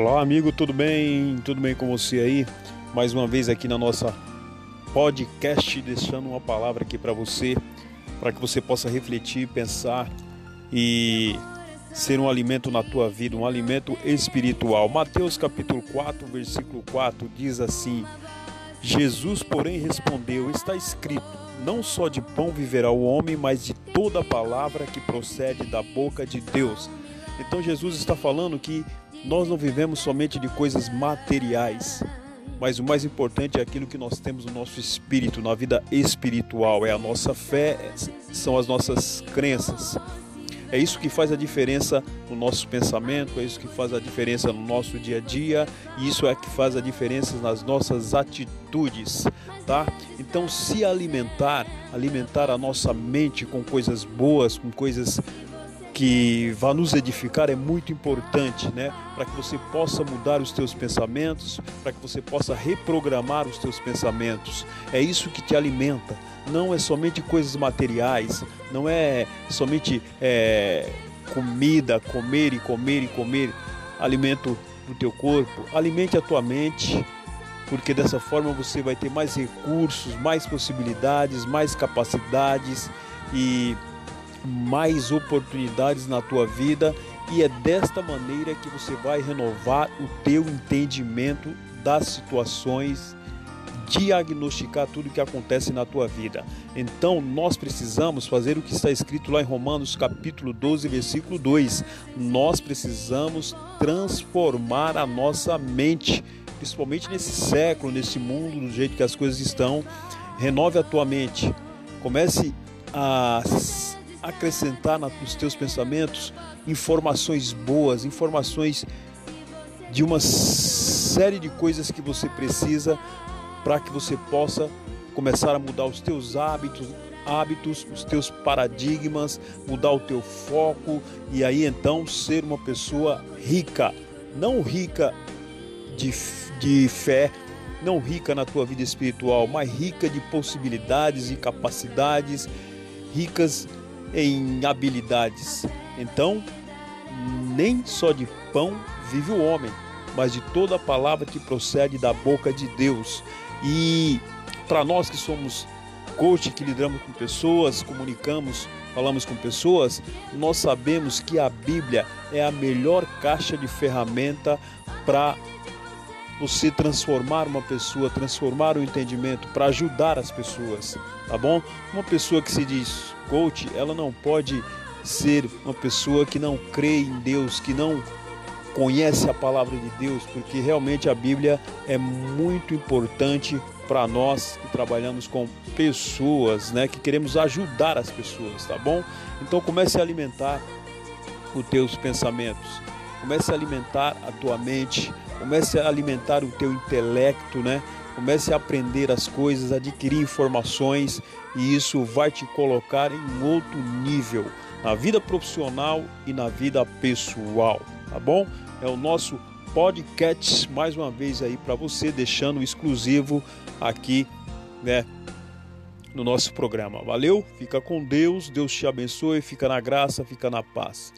Olá, amigo, tudo bem? Tudo bem com você aí? Mais uma vez aqui na nossa podcast, deixando uma palavra aqui para você, para que você possa refletir, pensar e ser um alimento na tua vida, um alimento espiritual. Mateus capítulo 4, versículo 4 diz assim: Jesus, porém, respondeu: Está escrito: Não só de pão viverá o homem, mas de toda palavra que procede da boca de Deus. Então Jesus está falando que nós não vivemos somente de coisas materiais, mas o mais importante é aquilo que nós temos no nosso espírito, na vida espiritual, é a nossa fé, são as nossas crenças. É isso que faz a diferença no nosso pensamento, é isso que faz a diferença no nosso dia a dia, e isso é que faz a diferença nas nossas atitudes, tá? Então, se alimentar, alimentar a nossa mente com coisas boas, com coisas que vá nos edificar é muito importante, né? Para que você possa mudar os teus pensamentos, para que você possa reprogramar os teus pensamentos. É isso que te alimenta. Não é somente coisas materiais, não é somente é, comida, comer e comer e comer, alimento para o teu corpo. Alimente a tua mente, porque dessa forma você vai ter mais recursos, mais possibilidades, mais capacidades e mais oportunidades na tua vida e é desta maneira que você vai renovar o teu entendimento das situações, diagnosticar tudo que acontece na tua vida. Então, nós precisamos fazer o que está escrito lá em Romanos, capítulo 12, versículo 2. Nós precisamos transformar a nossa mente, principalmente nesse século, nesse mundo, do jeito que as coisas estão. Renove a tua mente. Comece a acrescentar nos teus pensamentos informações boas, informações de uma série de coisas que você precisa para que você possa começar a mudar os teus hábitos, hábitos, os teus paradigmas, mudar o teu foco e aí então ser uma pessoa rica, não rica de, de fé, não rica na tua vida espiritual, mas rica de possibilidades e capacidades, ricas em habilidades. Então, nem só de pão vive o homem, mas de toda a palavra que procede da boca de Deus. E para nós que somos coach, que lidamos com pessoas, comunicamos, falamos com pessoas, nós sabemos que a Bíblia é a melhor caixa de ferramenta para você transformar uma pessoa, transformar o entendimento, para ajudar as pessoas, tá bom? Uma pessoa que se diz coach, ela não pode ser uma pessoa que não crê em Deus, que não conhece a palavra de Deus, porque realmente a Bíblia é muito importante para nós que trabalhamos com pessoas, né, que queremos ajudar as pessoas, tá bom? Então comece a alimentar os teus pensamentos, comece a alimentar a tua mente, comece a alimentar o teu intelecto, né? Comece a aprender as coisas, adquirir informações e isso vai te colocar em outro nível na vida profissional e na vida pessoal, tá bom? É o nosso podcast mais uma vez aí para você, deixando exclusivo aqui, né, no nosso programa. Valeu? Fica com Deus, Deus te abençoe, fica na graça, fica na paz.